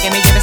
que me